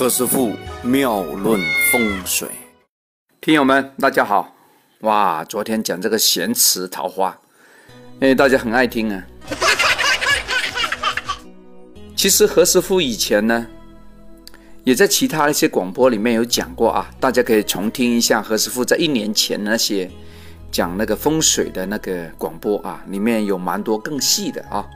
何师傅妙论风水，听友们大家好，哇，昨天讲这个咸池桃花，哎，大家很爱听啊。其实何师傅以前呢，也在其他一些广播里面有讲过啊，大家可以重听一下何师傅在一年前那些讲那个风水的那个广播啊，里面有蛮多更细的啊。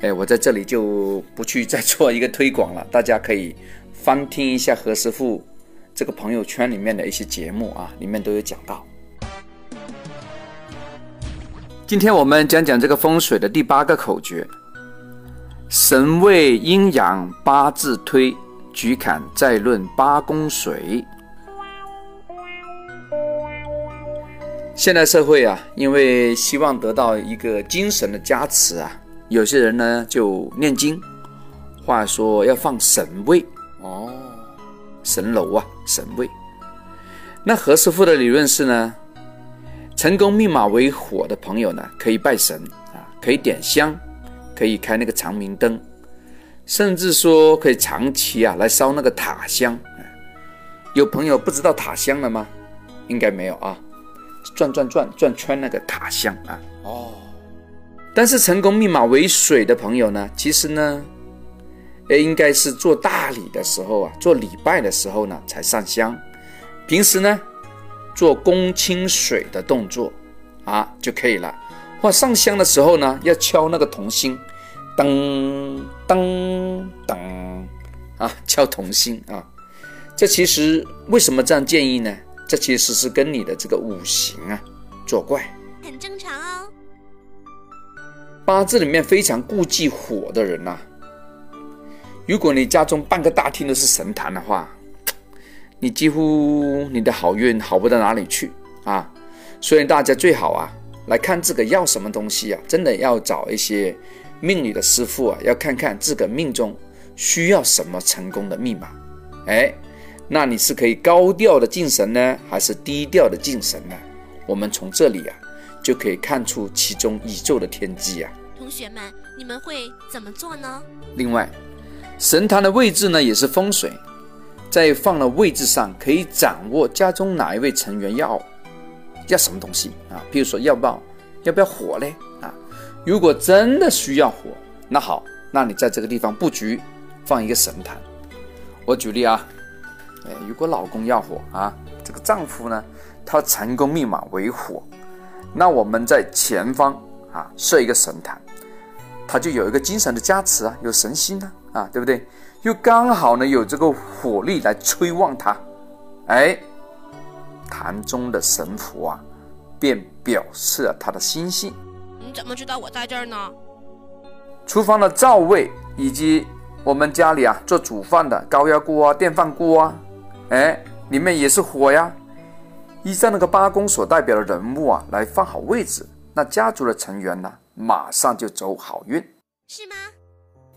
哎，我在这里就不去再做一个推广了，大家可以翻听一下何师傅这个朋友圈里面的一些节目啊，里面都有讲到。今天我们讲讲这个风水的第八个口诀：神位阴阳八字推，举坎再论八宫水。现代社会啊，因为希望得到一个精神的加持啊。有些人呢就念经，话说要放神位哦，神楼啊，神位。那何师傅的理论是呢，成功密码为火的朋友呢，可以拜神啊，可以点香，可以开那个长明灯，甚至说可以长期啊来烧那个塔香。有朋友不知道塔香了吗？应该没有啊，转转转转圈那个塔香啊。哦。但是成功密码为水的朋友呢，其实呢，呃，应该是做大礼的时候啊，做礼拜的时候呢才上香。平时呢，做公清水的动作啊就可以了。或上香的时候呢，要敲那个铜心，噔噔噔啊，敲铜心啊。这其实为什么这样建议呢？这其实是跟你的这个五行啊作怪，很正常哦。八字里面非常顾忌火的人呐，如果你家中半个大厅都是神坛的话，你几乎你的好运好不到哪里去啊！所以大家最好啊来看自个要什么东西啊，真的要找一些命理的师傅啊，要看看自个命中需要什么成功的密码。哎，那你是可以高调的敬神呢，还是低调的敬神呢？我们从这里啊。就可以看出其中宇宙的天机啊！同学们，你们会怎么做呢？另外，神坛的位置呢也是风水，在放的位置上可以掌握家中哪一位成员要要什么东西啊？比如说要不要要不要火嘞啊？如果真的需要火，那好，那你在这个地方布局放一个神坛。我举例啊，哎，如果老公要火啊，这个丈夫呢，他成功密码为火。那我们在前方啊设一个神坛，它就有一个精神的加持啊，有神心呢啊，对不对？又刚好呢有这个火力来催旺他，哎，坛中的神符啊，便表示了他的心性。你怎么知道我在这儿呢？厨房的灶位以及我们家里啊做煮饭的高压锅啊、电饭锅啊，哎，里面也是火呀。依照那个八宫所代表的人物啊，来放好位置，那家族的成员呢，马上就走好运，是吗？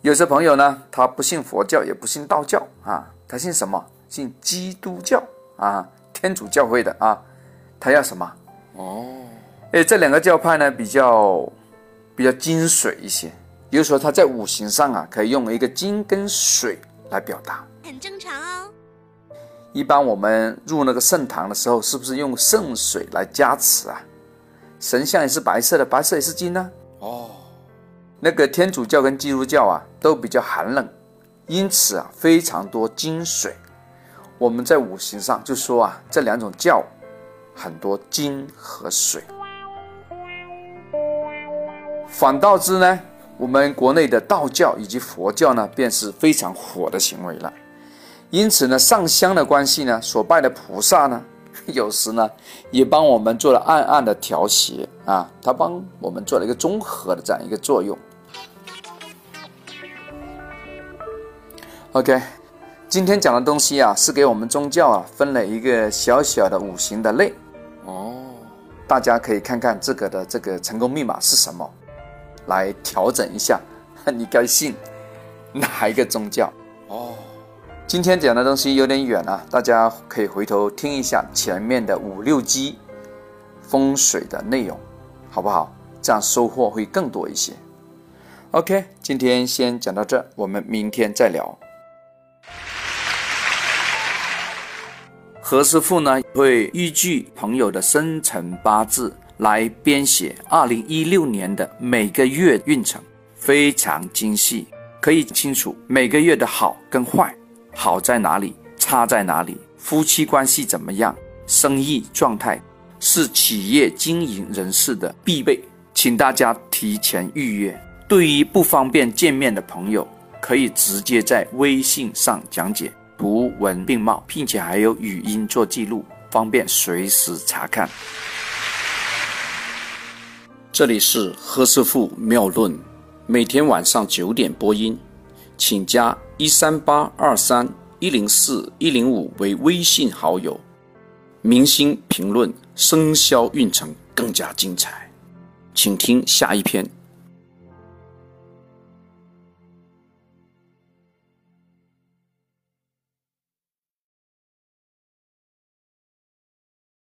有些朋友呢，他不信佛教，也不信道教啊，他信什么？信基督教啊，天主教会的啊，他要什么？哦，哎，这两个教派呢，比较比较金水一些，比如说他在五行上啊，可以用一个金跟水来表达，很正常哦。一般我们入那个圣堂的时候，是不是用圣水来加持啊？神像也是白色的，白色也是金呢。哦，那个天主教跟基督教啊，都比较寒冷，因此啊，非常多金水。我们在五行上就说啊，这两种教很多金和水。反倒之呢，我们国内的道教以及佛教呢，便是非常火的行为了。因此呢，上香的关系呢，所拜的菩萨呢，有时呢，也帮我们做了暗暗的调谐啊，它帮我们做了一个综合的这样一个作用。OK，今天讲的东西啊，是给我们宗教啊分了一个小小的五行的类哦，大家可以看看这个的这个成功密码是什么，来调整一下，你该信哪一个宗教哦。今天讲的东西有点远啊，大家可以回头听一下前面的五六集风水的内容，好不好？这样收获会更多一些。OK，今天先讲到这，我们明天再聊。何师傅呢会依据朋友的生辰八字来编写二零一六年的每个月运程，非常精细，可以清楚每个月的好跟坏，好在哪里，差在哪里，夫妻关系怎么样，生意状态，是企业经营人士的必备，请大家提前预约。对于不方便见面的朋友，可以直接在微信上讲解。图文并茂，并且还有语音做记录，方便随时查看。这里是何师傅妙论，每天晚上九点播音，请加一三八二三一零四一零五为微信好友。明星评论生肖运程更加精彩，请听下一篇。